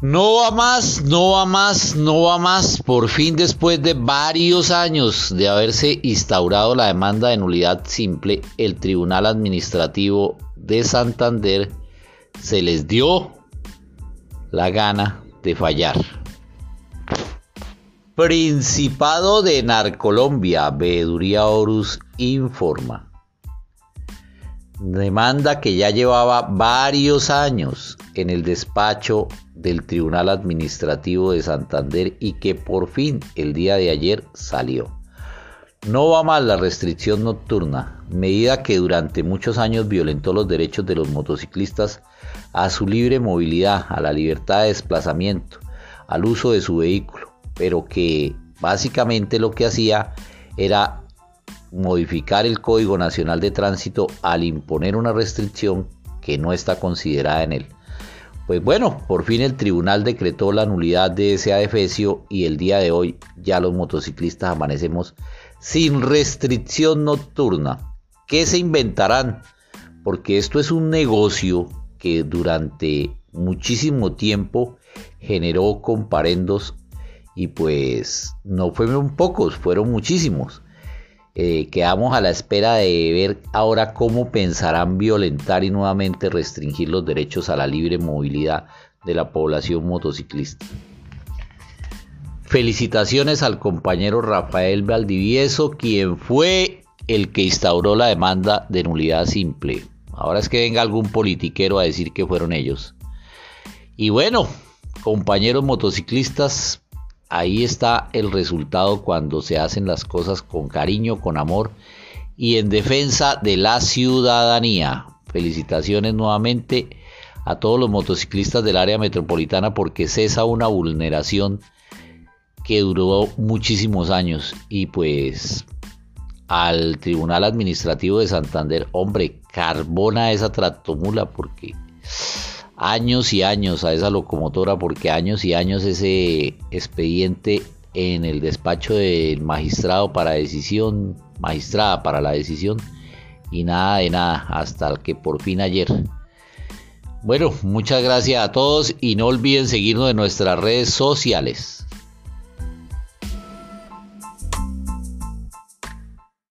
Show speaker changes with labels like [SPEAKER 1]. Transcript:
[SPEAKER 1] No va más, no va más, no va más. Por fin, después de varios años de haberse instaurado la demanda de nulidad simple, el Tribunal Administrativo de Santander se les dio la gana de fallar. Principado de Narcolombia, Veeduría Horus informa. Demanda que ya llevaba varios años en el despacho del Tribunal Administrativo de Santander y que por fin el día de ayer salió. No va mal la restricción nocturna, medida que durante muchos años violentó los derechos de los motociclistas a su libre movilidad, a la libertad de desplazamiento, al uso de su vehículo, pero que básicamente lo que hacía era modificar el Código Nacional de Tránsito al imponer una restricción que no está considerada en él. Pues bueno, por fin el tribunal decretó la nulidad de ese adefesio y el día de hoy ya los motociclistas amanecemos sin restricción nocturna. ¿Qué se inventarán? Porque esto es un negocio que durante muchísimo tiempo generó comparendos y pues no fueron pocos, fueron muchísimos. Eh, quedamos a la espera de ver ahora cómo pensarán violentar y nuevamente restringir los derechos a la libre movilidad de la población motociclista. Felicitaciones al compañero Rafael Valdivieso, quien fue el que instauró la demanda de nulidad simple. Ahora es que venga algún politiquero a decir que fueron ellos. Y bueno, compañeros motociclistas, ahí está el resultado cuando se hacen las cosas con cariño, con amor y en defensa de la ciudadanía. Felicitaciones nuevamente a todos los motociclistas del área metropolitana porque cesa una vulneración que duró muchísimos años y pues al Tribunal Administrativo de Santander, hombre, carbona esa tractomula porque años y años a esa locomotora porque años y años ese expediente en el despacho del magistrado para decisión, magistrada para la decisión y nada de nada hasta que por fin ayer. Bueno, muchas gracias a todos y no olviden seguirnos en nuestras redes sociales.